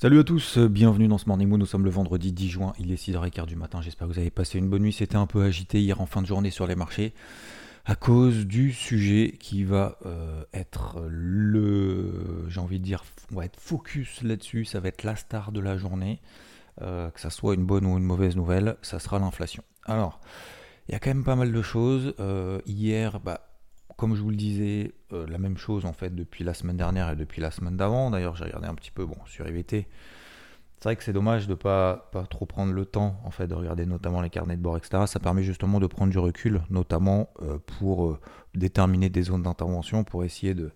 Salut à tous, bienvenue dans ce Morning Moon. Nous sommes le vendredi 10 juin, il est 6h15 du matin. J'espère que vous avez passé une bonne nuit. C'était un peu agité hier en fin de journée sur les marchés à cause du sujet qui va euh, être le, j'ai envie de dire, on va être focus là-dessus. Ça va être la star de la journée, euh, que ça soit une bonne ou une mauvaise nouvelle, ça sera l'inflation. Alors, il y a quand même pas mal de choses. Euh, hier, bah, comme je vous le disais, euh, la même chose en fait depuis la semaine dernière et depuis la semaine d'avant. D'ailleurs, j'ai regardé un petit peu bon, sur IVT. C'est vrai que c'est dommage de pas, pas trop prendre le temps en fait de regarder notamment les carnets de bord, etc. Ça permet justement de prendre du recul, notamment euh, pour euh, déterminer des zones d'intervention, pour essayer de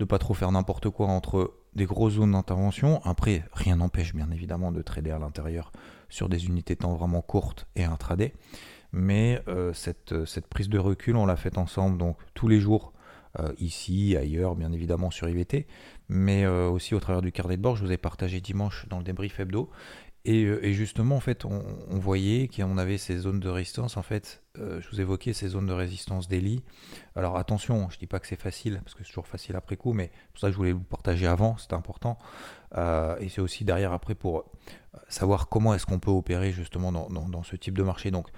ne pas trop faire n'importe quoi entre des grosses zones d'intervention. Après, rien n'empêche bien évidemment de trader à l'intérieur sur des unités temps vraiment courtes et intraday. Mais euh, cette, cette prise de recul, on l'a faite ensemble donc tous les jours euh, ici, ailleurs, bien évidemment sur IVT, mais euh, aussi au travers du carnet de bord. Je vous ai partagé dimanche dans le débrief hebdo. Et, euh, et justement, en fait, on, on voyait qu'on avait ces zones de résistance. En fait, euh, je vous évoquais ces zones de résistance daily. Alors attention, je dis pas que c'est facile, parce que c'est toujours facile après coup, mais pour ça je voulais vous partager avant, c'est important. Euh, et c'est aussi derrière après pour euh, savoir comment est-ce qu'on peut opérer justement dans, dans- ce type de marché. Donc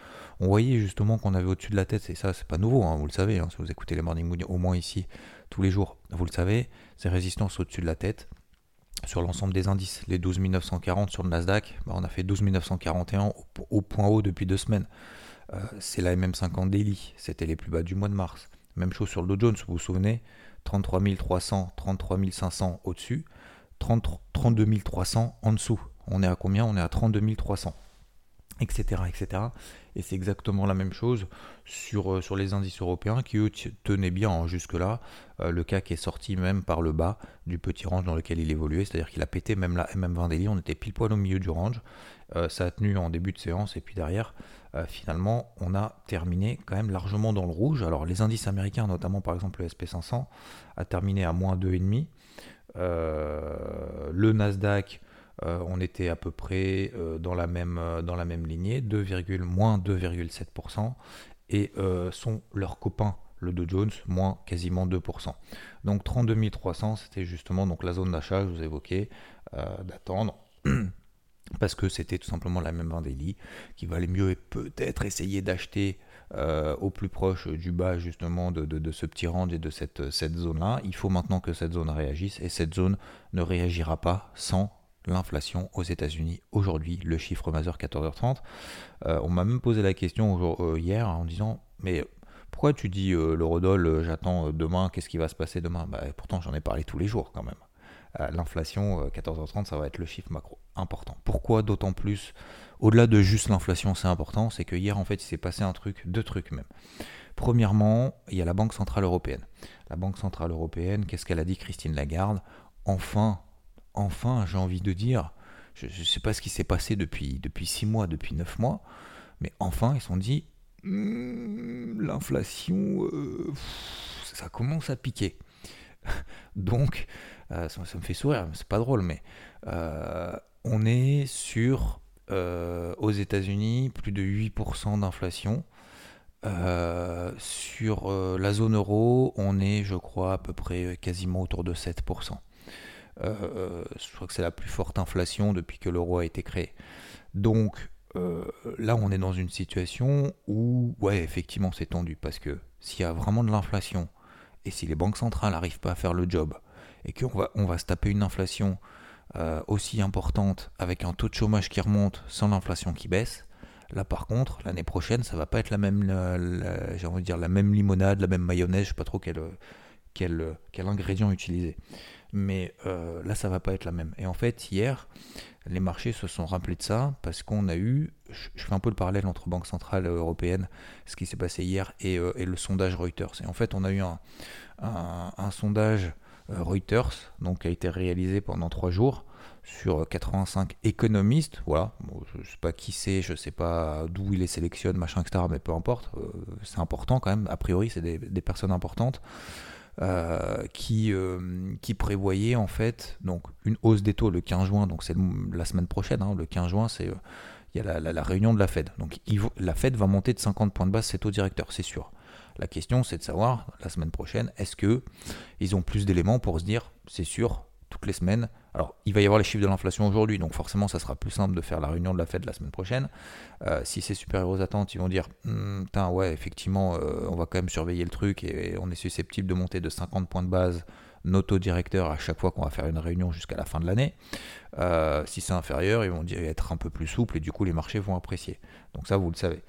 on voyait justement qu'on avait au-dessus de la tête, et ça c'est pas nouveau, hein, vous le savez, hein, si vous écoutez les Morning Moon au moins ici tous les jours, vous le savez, ces résistances au-dessus de la tête sur l'ensemble des indices. Les 12 940 sur le Nasdaq, bah, on a fait 12 941 au, au point haut depuis deux semaines. Euh, c'est la MM50 Daily, c'était les plus bas du mois de mars. Même chose sur le Dow Jones, vous vous souvenez? 33 300, 33 500 au-dessus, 30 32 300 en dessous. On est à combien? On est à 32 300 etc. etc. Et c'est exactement la même chose sur, euh, les indices européens qui eux tenaient bien hein, jusque-là. Euh, le CAC est sorti même par le bas du petit range dans lequel il évoluait, c'est-à-dire qu'il a pété même la MM20 daily, on était pile poil au milieu du range. Ça a tenu en début de séance et puis derrière, euh, finalement, on a terminé quand même largement dans le rouge. Alors les indices américains, notamment par exemple le SP500, a terminé à moins 2,5. Euh, le Nasdaq, euh, on était à peu près euh, dans, la même, euh, dans la même lignée, 2, moins 2,7%, et sont leurs copains, le Dow Jones, moins quasiment 2%. Donc 32 300, c'était justement donc la zone d'achat je vous évoquais, d'attendre. Parce que c'était tout simplement la même daily, qui valait mieux et peut-être essayer d'acheter euh, au plus proche du bas justement de, ce petit range et de cette, zone-là. Il faut maintenant que cette zone réagisse et cette zone ne réagira pas sans l'inflation aux États-Unis aujourd'hui, le chiffre majeur 14h30. Euh, on m'a même posé la question euh, hier en disant mais pourquoi tu dis euh, euh, j'attends demain, qu'est-ce qui va se passer demain? Bah, Pourtant j'en ai parlé tous les jours quand même. Euh, L'inflation, euh, 14h30, ça va être le chiffre macro important. Pourquoi d'autant plus Au-delà de juste l'inflation, c'est important, c'est que hier en fait il s'est passé un truc, deux trucs même. Premièrement, il y a la Banque Centrale Européenne. La Banque Centrale Européenne, qu'est-ce qu'elle a dit Christine Lagarde? Enfin, enfin, j'ai envie de dire, je ne sais pas ce qui s'est passé depuis, depuis six mois, depuis neuf mois, mais enfin, ils se sont dit, Hmm, l'inflation, euh, ça commence à piquer. Donc, euh, ça, me fait sourire, c'est pas drôle, mais euh, on est sur, euh, aux États-Unis, plus de 8% d'inflation. Sur la zone euro, on est, je crois, à peu près quasiment autour de 7%. Euh, je crois que c'est la plus forte inflation depuis que l'euro a été créé. Donc là, on est dans une situation où, ouais, effectivement, c'est tendu parce que s'il y a vraiment de l'inflation et si les banques centrales n'arrivent pas à faire le job et qu'on va, on va se taper une inflation euh, aussi importante avec un taux de chômage qui remonte sans l'inflation qui baisse, là par contre, l'année prochaine, ça va pas être la même, j'ai envie de dire la même limonade, la même mayonnaise, je sais pas trop quel, quel, quel ingrédient utiliser. Mais euh, là, ça va pas être la même. Et en fait, hier, les marchés se sont rappelés de ça parce qu'on a eu, je fais un peu le parallèle entre Banque Centrale Européenne, ce qui s'est passé hier, et, euh, le sondage Reuters. Et en fait, on a eu un, sondage Reuters, donc qui a été réalisé pendant trois jours sur 85 économistes. Voilà, je ne sais pas qui c'est, je ne sais pas d'où il les sélectionne, machin, etc. Mais peu importe, c'est important quand même. A priori, c'est des, personnes importantes. Euh, qui, euh, qui prévoyait en fait donc une hausse des taux le 15 juin, donc c'est la semaine prochaine, hein, le 15 juin, c'est euh, la, réunion de la Fed. Donc la Fed va monter de 50 points de base ses taux directeurs, c'est sûr. La question c'est de savoir la semaine prochaine, est-ce que ils ont plus d'éléments pour se dire, c'est sûr, toutes les semaines. Alors, il va y avoir les chiffres de l'inflation aujourd'hui, donc forcément, ça sera plus simple de faire la réunion de la Fed la semaine prochaine. Euh, si c'est supérieur aux attentes, ils vont dire hum, Putain, ouais, effectivement, euh, on va quand même surveiller le truc et, on est susceptible de monter de 50 points de base directeurs à chaque fois qu'on va faire une réunion jusqu'à la fin de l'année. Euh, si c'est inférieur, ils vont dire, être un peu plus souple et du coup, les marchés vont apprécier. Donc, ça, vous le savez.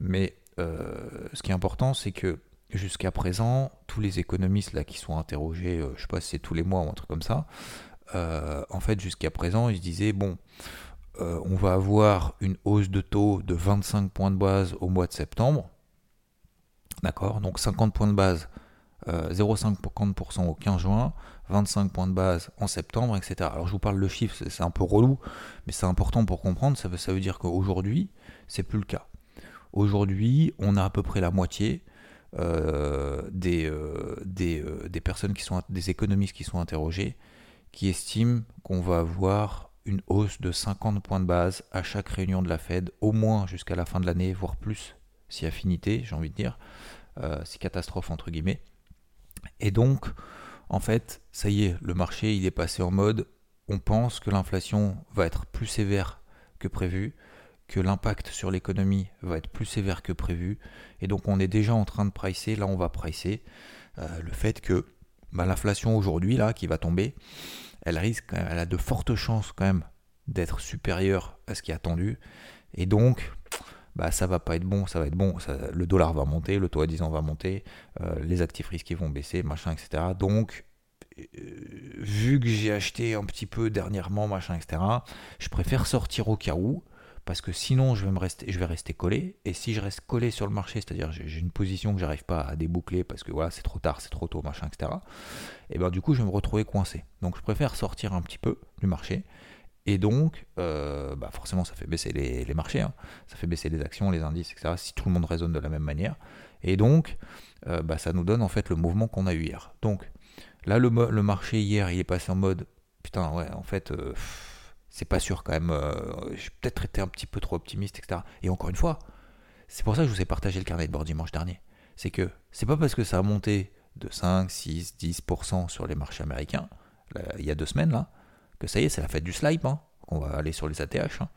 Mais ce qui est important, c'est que jusqu'à présent, tous les économistes là qui sont interrogés, euh, je sais pas si c'est tous les mois ou un truc comme ça, euh, en fait jusqu'à présent ils se disaient bon, euh, on va avoir une hausse de taux de 25 points de base au mois de septembre, d'accord, donc 50 points de base, 0,50% au 15 juin, 25 points de base en septembre, etc. Alors je vous parle de chiffres, c'est un peu relou, mais c'est important pour comprendre, ça veut, dire qu'aujourd'hui, c'est plus le cas. Aujourd'hui, on a à peu près la moitié euh, euh, euh, des, personnes qui sont des économistes qui sont interrogés qui estiment qu'on va avoir une hausse de 50 points de base à chaque réunion de la Fed, au moins jusqu'à la fin de l'année, voire plus, si affinité, j'ai envie de dire, si catastrophe entre guillemets. Et donc, en fait, ça y est, le marché il est passé en mode, on pense que l'inflation va être plus sévère que prévu, que l'impact sur l'économie va être plus sévère que prévu. Et donc on est déjà en train de pricer, là on va pricer euh, le fait que bah, l'inflation aujourd'hui, là, qui va tomber, elle risque, elle a de fortes chances quand même d'être supérieure à ce qui est attendu. Et donc, bah, ça va pas être bon, ça va être bon, le dollar va monter, le taux à 10 ans va monter, euh, les actifs risqués vont baisser, machin, etc. Donc, euh, vu que j'ai acheté un petit peu dernièrement, machin, etc., je préfère sortir au cas où, parce que sinon je vais, me rester, je vais rester collé, et si je reste collé sur le marché, c'est-à-dire j'ai une position que j'arrive pas à déboucler parce que voilà, c'est trop tard, c'est trop tôt, machin, etc., et ben du coup je vais me retrouver coincé. Donc je préfère sortir un petit peu du marché, et donc euh, bah forcément ça fait baisser les, marchés, hein. ça fait baisser les actions, les indices, etc., si tout le monde raisonne de la même manière, et donc euh, bah, ça nous donne en fait le mouvement qu'on a eu hier. Donc là le, marché hier il est passé en mode, putain ouais, en fait... Euh, c'est pas sûr quand même. J'ai peut-être été un petit peu trop optimiste, etc. Et encore une fois, c'est pour ça que je vous ai partagé le carnet de bord dimanche dernier. C'est que c'est pas parce que ça a monté de 5, 6, 10% sur les marchés américains, il y a deux semaines là, que ça y est, c'est la fête du slide, hein, qu'on va aller sur les ATH. Hein.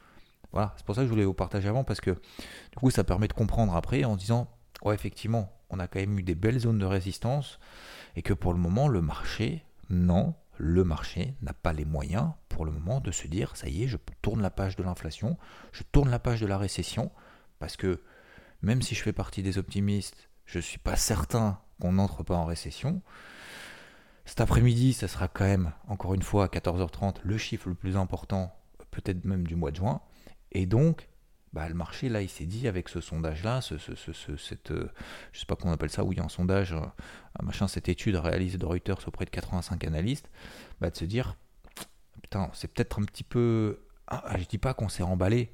Voilà, c'est pour ça que je voulais vous partager avant, parce que du coup, ça permet de comprendre après en disant, ouais, effectivement, on a quand même eu des belles zones de résistance, et que pour le moment, le marché, non, le marché n'a pas les moyens pour le moment de se dire ça y est, je tourne la page de l'inflation, je tourne la page de la récession, parce que même si je fais partie des optimistes, je ne suis pas certain qu'on n'entre pas en récession. Cet après-midi, ça sera quand même, encore une fois, à 14h30, le chiffre le plus important, peut-être même du mois de juin. Et donc, bah, le marché, là, il s'est dit, avec ce sondage-là, ce, ce, ce, cette, euh, je sais pas comment on appelle ça, oui, un sondage, un machin, cette étude réalisée de Reuters auprès de 85 analystes, bah, de se dire, putain, c'est peut-être un petit peu, ah, je dis pas qu'on s'est emballé,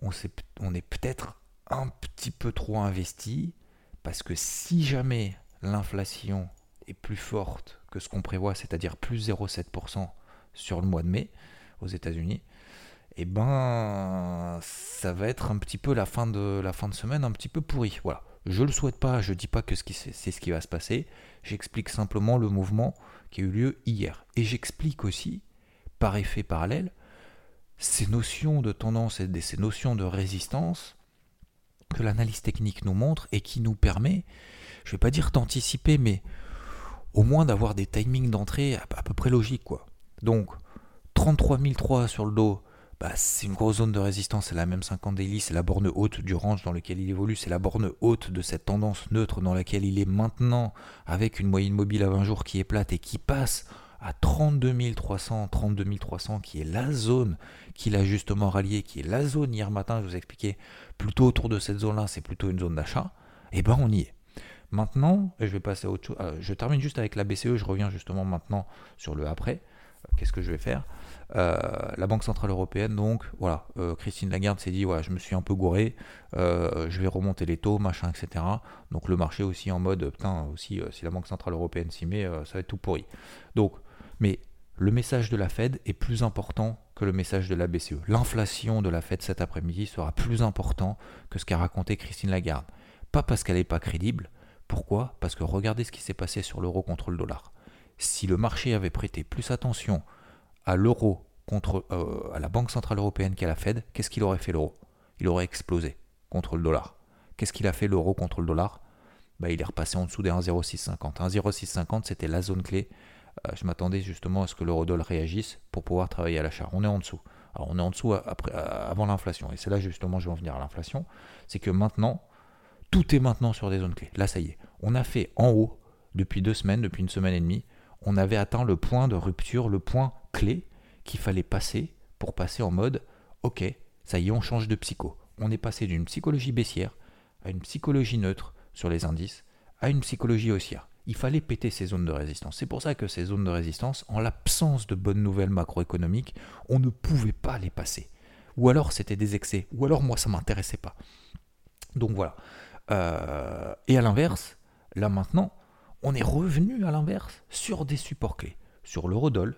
on est peut-être un petit peu trop investi, parce que si jamais l'inflation est plus forte que ce qu'on prévoit, c'est-à-dire plus 0,7% sur le mois de mai aux États-Unis, et eh ben ça va être un petit peu la fin de la fin de semaine un petit peu pourri. Voilà. Je le souhaite pas, je dis pas que c'est ce qui va se passer, j'explique simplement le mouvement qui a eu lieu hier. Et j'explique aussi, par effet parallèle, ces notions de tendance et ces notions de résistance que l'analyse technique nous montre et qui nous permet, je vais pas dire d'anticiper, mais au moins d'avoir des timings d'entrée à, peu près logiques. Quoi. Donc, 33 003 sur le dos, bah, c'est une grosse zone de résistance, c'est la même 50 daily, c'est la borne haute du range dans lequel il évolue, c'est la borne haute de cette tendance neutre dans laquelle il est maintenant, avec une moyenne mobile à 20 jours qui est plate et qui passe à 32 300, 32 300, qui est la zone qu'il a justement rallié, qui est la zone hier matin, je vous expliquais, plutôt autour de cette zone-là, c'est plutôt une zone d'achat, et eh ben on y est. Maintenant, je vais passer à autre chose. Euh, je termine juste avec la BCE, je reviens justement maintenant sur le après. Euh, qu'est-ce que je vais faire? Euh, La Banque Centrale Européenne, donc, voilà, Christine Lagarde s'est dit, voilà, je me suis un peu gouré, je vais remonter les taux, machin, etc. Donc le marché aussi en mode, putain, aussi, si la Banque Centrale Européenne s'y met, ça va être tout pourri. Donc, mais le message de la Fed est plus important que le message de la BCE. L'inflation de la Fed cet après-midi sera plus important que ce qu'a raconté Christine Lagarde. Pas parce qu'elle n'est pas crédible, pourquoi? Parce que regardez ce qui s'est passé sur l'euro contre le dollar. Si le marché avait prêté plus attention à l'euro contre euh, à la Banque Centrale Européenne qu'à la Fed, qu'est-ce qu'il aurait fait l'euro? Il aurait explosé contre le dollar. Qu'est-ce qu'il a fait l'euro contre le dollar? Bah, Il est repassé en dessous des 1,0650. 1,0650 c'était la zone clé. Euh, je m'attendais justement à ce que l'euro-dollar réagisse pour pouvoir travailler à l'achat. On est en dessous. Alors on est en dessous après, avant l'inflation. Et c'est là justement je vais en venir à l'inflation. C'est que maintenant, tout est maintenant sur des zones clés. Là, ça y est. On a fait en haut, depuis deux semaines, depuis une semaine et demie, on avait atteint le point de rupture, le point clé qu'il fallait passer pour passer en mode ok, ça y est, on change de psycho. On est passé d'une psychologie baissière à une psychologie neutre sur les indices, à une psychologie haussière. Il fallait péter ces zones de résistance. C'est pour ça que ces zones de résistance, en l'absence de bonnes nouvelles macroéconomiques, on ne pouvait pas les passer. Ou alors c'était des excès, ou alors moi ça m'intéressait pas. Donc voilà. Euh, et à l'inverse, là maintenant, on est revenu à l'inverse sur des supports clés. Sur l'eurodoll,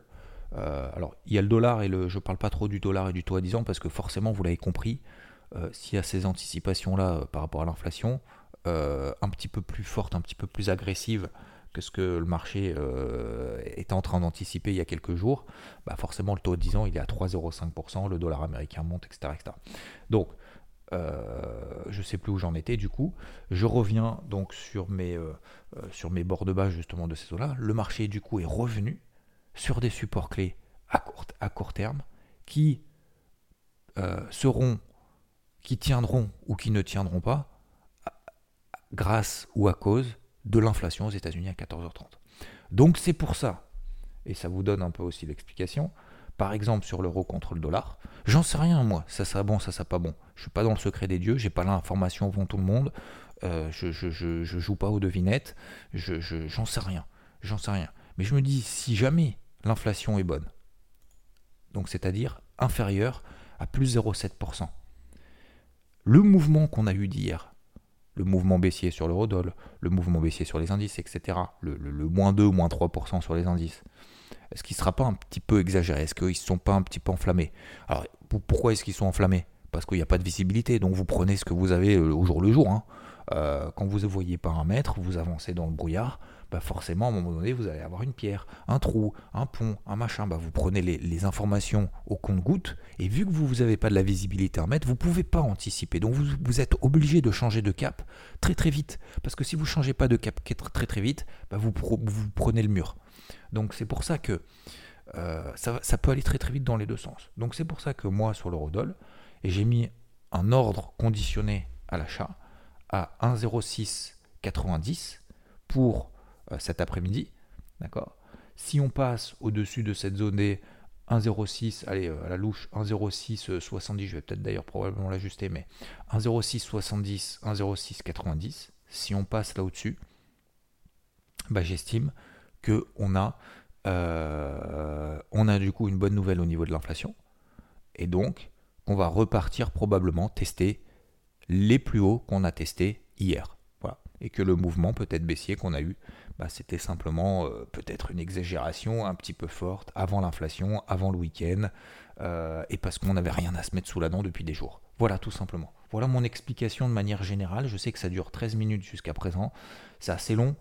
euh, alors il y a le dollar et le. Je parle pas trop du dollar et du taux à 10 ans parce que forcément, vous l'avez compris, euh, s'il y a ces anticipations-là par rapport à l'inflation, un petit peu plus fortes, un petit peu plus agressives que ce que le marché est en train d'anticiper il y a quelques jours, bah forcément le taux à 10 ans il est à 3,05%, le dollar américain monte, etc. etc. Donc euh, je sais plus où j'en étais du coup. Je reviens donc sur mes, euh, euh, bords de bas justement de ces eaux-là. Le marché du coup est revenu sur des supports clés à court, à court terme qui seront, qui tiendront ou qui ne tiendront pas grâce ou à cause de l'inflation aux États-Unis à 14h30. Donc c'est pour ça, et ça vous donne un peu aussi l'explication, par exemple sur l'euro contre le dollar, j'en sais rien moi, ça sera bon, ça sera pas bon. Je suis pas dans le secret des dieux, j'ai pas l'information avant tout le monde, euh, je, je, joue pas aux devinettes, je, j'en sais rien, j'en sais rien. Mais je me dis, si jamais l'inflation est bonne, donc c'est-à-dire inférieure à plus 0,7%, le mouvement qu'on a eu d'hier, le mouvement baissier sur l'eurodoll, le mouvement baissier sur les indices, etc., le, le, le moins 2, moins 3% sur les indices, est-ce qu'il ne sera pas un petit peu exagéré? Est-ce qu'ils ne sont pas un petit peu enflammés? Alors, pourquoi est-ce qu'ils sont enflammés? Parce qu'il n'y a pas de visibilité, donc vous prenez ce que vous avez euh, au jour le jour. Hein. Euh, quand vous ne voyez pas un mètre, vous avancez dans le brouillard, forcément, à un moment donné, vous allez avoir une pierre, un trou, un pont, un machin. Bah vous prenez les, informations au compte-goutte, et vu que vous n'avez pas de la visibilité un mètre, vous ne pouvez pas anticiper. Donc vous, êtes obligé de changer de cap très très vite. Parce que si vous ne changez pas de cap très très vite, bah vous, vous prenez le mur. Donc c'est pour ça que euh, ça, peut aller très très vite dans les deux sens. Donc c'est pour ça que moi sur l'eurodoll, et j'ai mis un ordre conditionné à l'achat à 1,0690 pour cet après-midi. D'accord? Si on passe au-dessus de cette zone des 1,06, allez, euh, à la louche, 1,0670, je vais peut-être d'ailleurs probablement l'ajuster, mais 1,0670, 1,0690, si on passe là au-dessus, bah, j'estime qu'on a, euh, on a du coup une bonne nouvelle au niveau de l'inflation. Et donc, on va repartir probablement tester les plus hauts qu'on a testés hier. Et que le mouvement peut-être baissier qu'on a eu, bah, c'était simplement euh, peut-être une exagération un petit peu forte avant l'inflation, avant le week-end, euh, et parce qu'on n'avait rien à se mettre sous la dent depuis des jours. Voilà tout simplement. Voilà mon explication de manière générale. Je sais que ça dure 13 minutes jusqu'à présent. C'est assez long,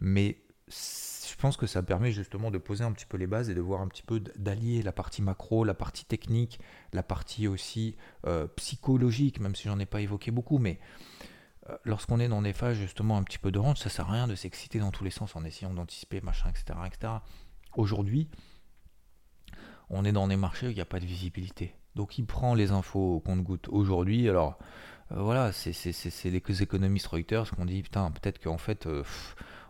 mais je pense que ça permet justement de poser un petit peu les bases et de voir un petit peu d'allier la partie macro, la partie technique, la partie aussi euh, psychologique, même si j'en ai pas évoqué beaucoup, mais lorsqu'on est dans des phases justement un petit peu de range, ça sert à rien de s'exciter dans tous les sens en essayant d'anticiper, machin, etc. Aujourd'hui, on est dans des marchés où il n'y a pas de visibilité. Donc il prend les infos au compte-goutte aujourd'hui. Alors euh, voilà, c'est les économistes Reuters qui ont dit putain, peut-être qu'en fait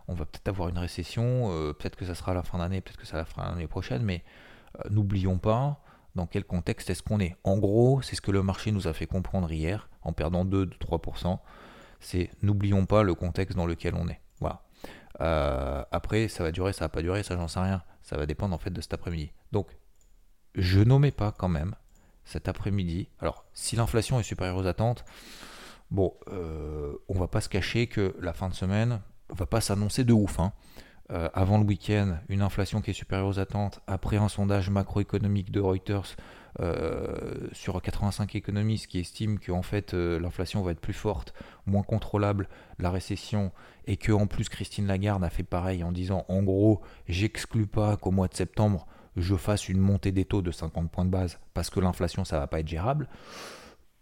on va peut-être avoir une récession, euh, peut-être que ça sera à la fin d'année, peut-être que ça sera l'année prochaine, mais euh, n'oublions pas dans quel contexte est-ce qu'on est. En gros, c'est ce que le marché nous a fait comprendre hier, en perdant 2-3%, c'est n'oublions pas le contexte dans lequel on est. Voilà. Euh, après, ça va durer, ça va pas durer, ça j'en sais rien. Ça va dépendre en fait de cet après-midi. Donc, je nommais pas quand même cet après-midi. Alors, si l'inflation est supérieure aux attentes, bon, euh, on va pas se cacher que la fin de semaine va pas s'annoncer de ouf. Hein. Euh, avant le week-end, une inflation qui est supérieure aux attentes, après un sondage macroéconomique de Reuters euh, sur 85 économistes qui estiment qu'en fait euh, l'inflation va être plus forte, moins contrôlable, la récession, et que en plus Christine Lagarde a fait pareil en disant en gros, j'exclus pas qu'au mois de septembre je fasse une montée des taux de 50 points de base parce que l'inflation ça va pas être gérable.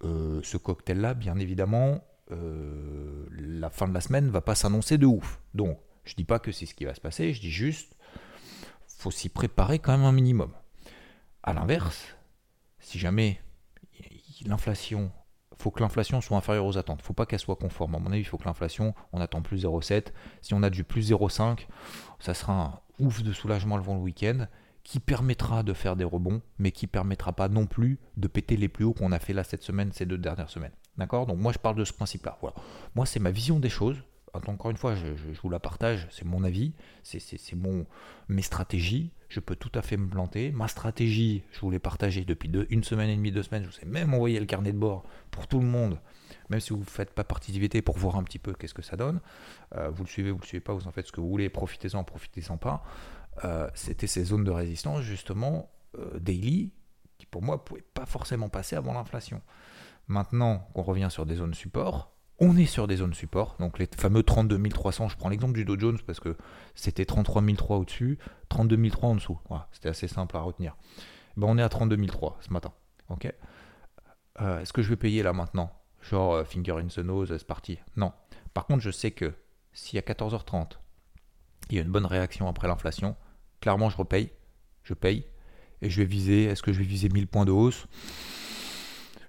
ce cocktail-là, bien évidemment, la fin de la semaine va pas s'annoncer de ouf. Donc je dis pas que c'est ce qui va se passer, je dis juste, faut s'y préparer quand même un minimum. À l'inverse, si jamais l'inflation, faut que l'inflation soit inférieure aux attentes, faut pas qu'elle soit conforme. À mon avis, il faut que l'inflation, on attend plus 0,7. Si on a du plus 0,5, ça sera un ouf de soulagement avant le week-end qui permettra de faire des rebonds, mais qui permettra pas non plus de péter les plus hauts qu'on a fait là cette semaine, ces deux dernières semaines. D'accord? Donc moi je parle de ce principe-là. Moi c'est ma vision des choses encore une fois, je, vous la partage, c'est mon avis, c'est mon, mes stratégies. Je peux tout à fait me planter. Ma stratégie, je vous l'ai partagée depuis une semaine et demie, deux semaines. Je vous ai même envoyé le carnet de bord pour tout le monde, même si vous ne faites pas partie d'IVT, pour voir un petit peu qu'est-ce que ça donne. Euh, vous le suivez, vous ne le suivez pas, vous en faites ce que vous voulez, profitez-en, profitez-en pas. Euh, c'était ces zones de résistance, justement, euh, daily, qui pour moi ne pouvaient pas forcément passer avant l'inflation. Maintenant qu'on revient sur des zones support, on est sur des zones support, donc les fameux 32 300. Je prends l'exemple du Dow Jones parce que c'était 33 300 au-dessus, 32 300 en dessous. c'était assez simple à retenir. Ben, on est à 32 300 ce matin. Ok? Euh, est-ce que je vais payer là maintenant? Genre euh, finger in the nose, c'est parti. Non. Par contre, je sais que si à 14h30, il y a une bonne réaction après l'inflation, clairement je repaye. Je paye. Et je vais viser, est-ce que je vais viser 1000 points de hausse?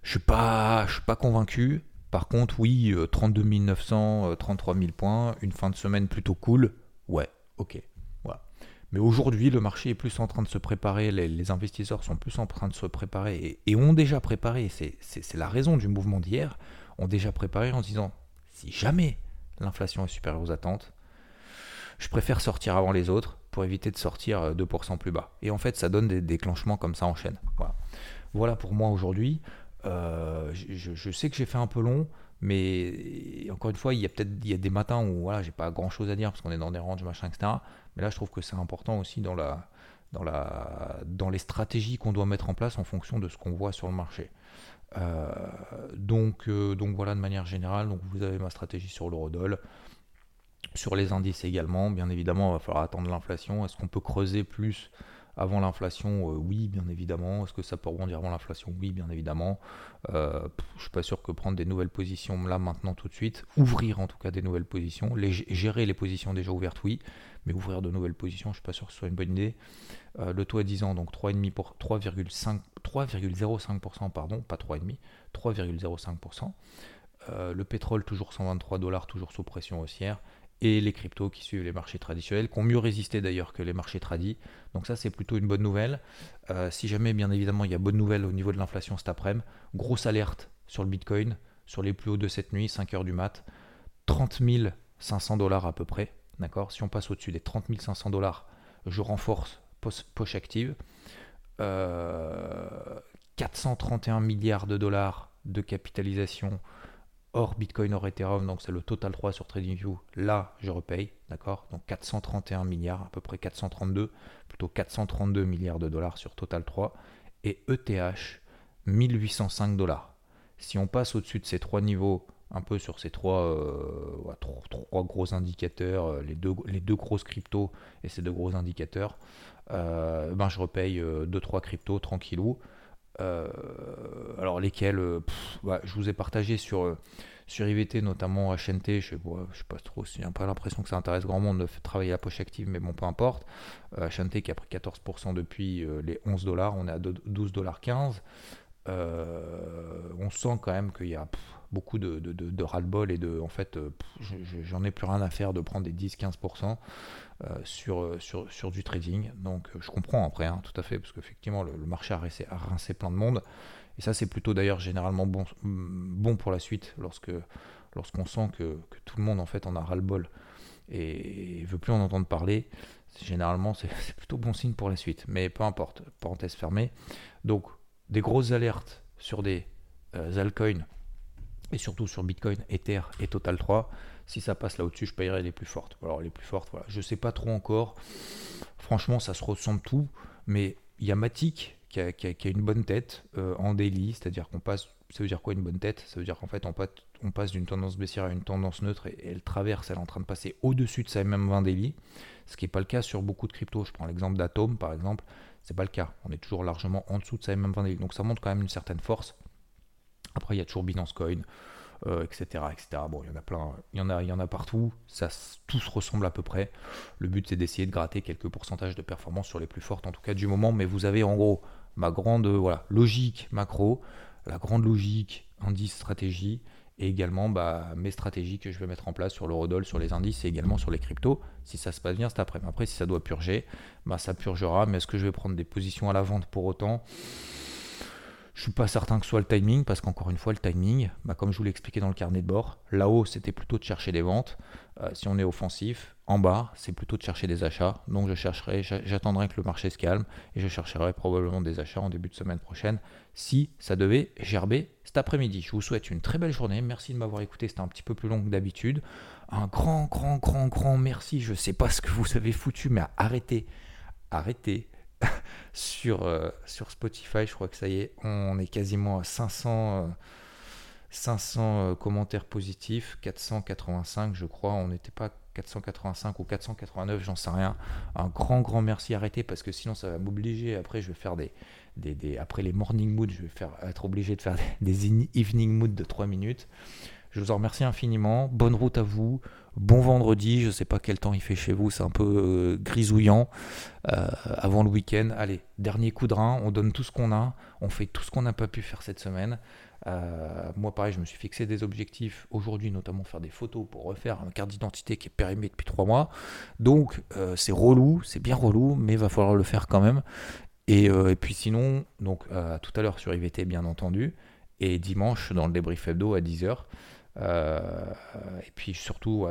Je suis pas, je suis pas convaincu. Par contre, oui, 32 900, 33 000 points, une fin de semaine plutôt cool. Ouais, ok. Mais aujourd'hui, le marché est plus en train de se préparer, les, investisseurs sont plus en train de se préparer et, ont déjà préparé, c'est la raison du mouvement d'hier, ont déjà préparé en se disant, si jamais l'inflation est supérieure aux attentes, je préfère sortir avant les autres pour éviter de sortir 2% plus bas. Et en fait, ça donne des déclenchements comme ça en chaîne. Voilà pour moi aujourd'hui. Euh, je, sais que j'ai fait un peu long, mais encore une fois, il y a peut-être il y a des matins où voilà, j'ai pas grand chose à dire parce qu'on est dans des ranges, machin, etc. Mais là, je trouve que c'est important aussi dans, la, dans, la, dans les stratégies qu'on doit mettre en place en fonction de ce qu'on voit sur le marché. Euh, donc, euh, donc voilà, de manière générale, donc vous avez ma stratégie sur l'eurodoll. Sur les indices également, bien évidemment, il va falloir attendre l'inflation. Est-ce qu'on peut creuser plus avant l'inflation, euh, oui, bien évidemment. Est-ce que ça peut rebondir avant l'inflation? Oui, bien évidemment. Euh, je suis pas sûr que prendre des nouvelles positions là, maintenant, tout de suite, ouvrir en tout cas des nouvelles positions, gérer les positions déjà ouvertes, oui, mais ouvrir de nouvelles positions, je suis pas sûr que ce soit une bonne idée. Euh, le taux à 10 ans, donc 3,5 pour 3,05%, pardon, pas 3,5, 3,05%. le pétrole toujours 123 dollars, toujours sous pression haussière et les cryptos qui suivent les marchés traditionnels, qui ont mieux résisté d'ailleurs que les marchés tradis. Donc ça c'est plutôt une bonne nouvelle. Euh, si jamais bien évidemment il y a bonne nouvelle au niveau de l'inflation cet après-midi, grosse alerte sur le Bitcoin, sur les plus hauts de cette nuit, 5 heures du mat, 30 500 dollars à peu près. D'accord? Si on passe au-dessus des 30 500 dollars, je renforce poche active. 431 euh, milliards de dollars de capitalisation hors Bitcoin, hors Ethereum, donc c'est le total 3 sur TradingView, là je repaye, d'accord? Donc 431 milliards, à peu près 432, plutôt 432 milliards de dollars sur total 3, et ETH, 1805 dollars. Si on passe au-dessus de ces trois niveaux, un peu sur ces trois, euh, trois, gros indicateurs, euh, les deux, les deux grosses cryptos et ces deux gros indicateurs, euh, ben je repaye 2-3 cryptos tranquillou. Euh, alors lesquels Je vous ai partagé sur, sur IVT, notamment HNT. Je sais, je sais pas trop, j'ai peu l'impression que ça intéresse grand monde de travailler la poche active, mais bon, peu importe. HNT qui a pris 14% depuis les 11 dollars, on est à 12 dollars 15. on sent quand même qu'il y a beaucoup de, ras-le-bol et de en fait j'en ai plus rien à faire de prendre des 10-15% euh, sur, euh, sur, sur, du trading. Donc euh, je comprends après, hein, tout à fait, parce qu'effectivement le, marché a rincé, plein de monde. Et ça c'est plutôt d'ailleurs généralement bon, bon pour la suite lorsque lorsqu'on sent que, que, tout le monde en fait en a ras-le-bol et veut plus en entendre parler, généralement c'est plutôt bon signe pour la suite. Mais peu importe, parenthèse fermée. Donc des grosses alertes sur des euh, altcoins et surtout sur Bitcoin, Ether et Total 3. Si ça passe là au-dessus, je payerai les plus fortes. Alors les plus fortes, voilà. Je sais pas trop encore. Franchement, ça se ressemble tout. Mais il y a Matic qui a, une bonne tête euh, en daily, c'est-à-dire qu'on passe. Ça veut dire quoi une bonne tête? Ça veut dire qu'en fait on, passe d'une tendance baissière à une tendance neutre et, elle traverse, elle est en train de passer au-dessus de sa même 20 daily, ce qui n'est pas le cas sur beaucoup de cryptos. Je prends l'exemple d'Atom par exemple, c'est pas le cas. On est toujours largement en dessous de sa même 20 daily. Donc ça montre quand même une certaine force. Après, il y a toujours Binance Coin, etc., euh, etc. Bon, il y en a plein, il y en a, il y en a partout. Ça, tout se ressemble à peu près. Le but, c'est d'essayer de gratter quelques pourcentages de performance sur les plus fortes, en tout cas du moment. Mais vous avez en gros ma grande voilà, logique macro, la grande logique indice stratégie, et également bah, mes stratégies que je vais mettre en place sur le l'eurodoll, sur les indices et également sur les cryptos, si ça se passe bien cet après. Après, si ça doit purger, bah, ça purgera. Mais est-ce que je vais prendre des positions à la vente pour autant? Je suis pas certain que ce soit le timing, parce qu'encore une fois, le timing, bah, comme je vous l'ai expliqué dans le carnet de bord, là-haut, c'était plutôt de chercher des ventes. Euh, si on est offensif, en bas, c'est plutôt de chercher des achats. Donc je chercherai, j'attendrai que le marché se calme et je chercherai probablement des achats en début de semaine prochaine si ça devait gerber cet après-midi. Je vous souhaite une très belle journée. Merci de m'avoir écouté. C'était un petit peu plus long que d'habitude. Un grand, grand, grand, grand merci. Je ne sais pas ce que vous avez foutu, mais arrêtez, arrêtez sur, euh, sur Spotify. Je crois que ça y est, on est quasiment à 500, 500 euh, commentaires positifs, 485 je crois. On n'était pas 485 ou 489, j'en sais rien. Un grand, grand merci. Arrêtez parce que sinon ça va m'obliger. Après, je vais faire des, des, Après les morning moods, je vais faire, être obligé de faire des, evening moods de 3 minutes. Je vous en remercie infiniment. Bonne route à vous. Bon vendredi. Je ne sais pas quel temps il fait chez vous. C'est un peu euh, grisouillant euh, avant le week-end. Allez, dernier coup de rein. On donne tout ce qu'on a. On fait tout ce qu'on n'a pas pu faire cette semaine. Euh, moi, pareil, je me suis fixé des objectifs aujourd'hui, notamment faire des photos pour refaire une carte d'identité qui est périmée depuis trois mois. Donc, c'est relou, c'est bien relou, mais il va falloir le faire quand même. Et, puis sinon, donc tout à l'heure sur IVT, bien entendu, et dimanche dans le débrief hebdo à 10h. Euh, et puis surtout,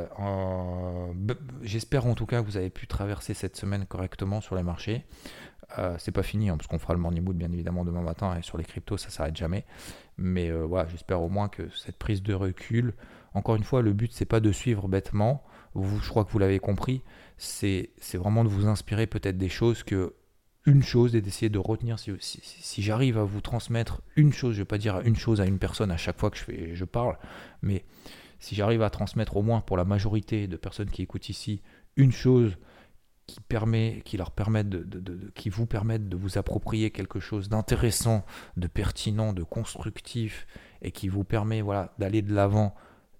j'espère en tout cas que vous avez pu traverser cette semaine correctement sur les marchés. Euh, c'est pas fini, hein, parce qu'on fera le morning mood bien évidemment demain matin, et sur les cryptos ça s'arrête jamais. Mais euh, voilà, j'espère au moins que cette prise de recul, encore une fois, le but c'est pas de suivre bêtement, vous, je crois que vous l'avez compris, c'est vraiment de vous inspirer peut-être des choses que une chose et d'essayer de retenir si, si, j'arrive à vous transmettre une chose, je ne vais pas dire une chose à une personne à chaque fois que je, fais, je parle, mais si j'arrive à transmettre au moins pour la majorité de personnes qui écoutent ici une chose qui permet, qui leur permettent de, qui vous permettent de vous approprier quelque chose d'intéressant, de pertinent, de constructif et qui vous permet voilà d'aller de l'avant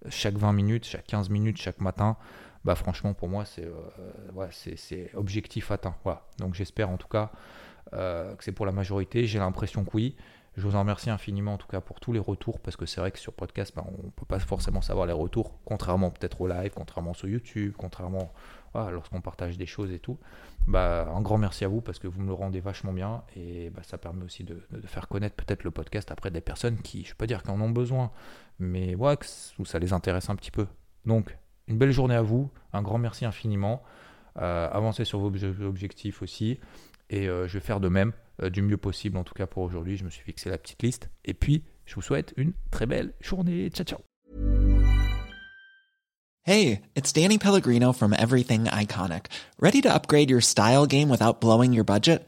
chaque 20 minutes, chaque 15 minutes, chaque matin, bah franchement pour moi c'est euh, c'est objectif atteint. Voilà. Donc j'espère en tout cas euh, que c'est pour la majorité. J'ai l'impression que oui. Je vous en remercie infiniment en tout cas pour tous les retours parce que c'est vrai que sur podcast bah, on ne peut pas forcément savoir les retours, contrairement peut-être au live, contrairement sur YouTube, contrairement lorsqu'on partage des choses et tout. Bah, un grand merci à vous parce que vous me le rendez vachement bien et bah, ça permet aussi de, faire connaître peut-être le podcast après des personnes qui, je peux pas dire qu'en ont besoin, mais ouais, où ça les intéresse un petit peu. Donc une belle journée à vous, un grand merci infiniment. Euh, avancez sur vos objectifs aussi. Et euh, je vais faire de même, euh, du mieux possible en tout cas pour aujourd'hui. Je me suis fixé la petite liste. Et puis, je vous souhaite une très belle journée. Ciao, ciao. Hey, it's Danny Pellegrino from Everything Iconic. Ready to upgrade your style game without blowing your budget?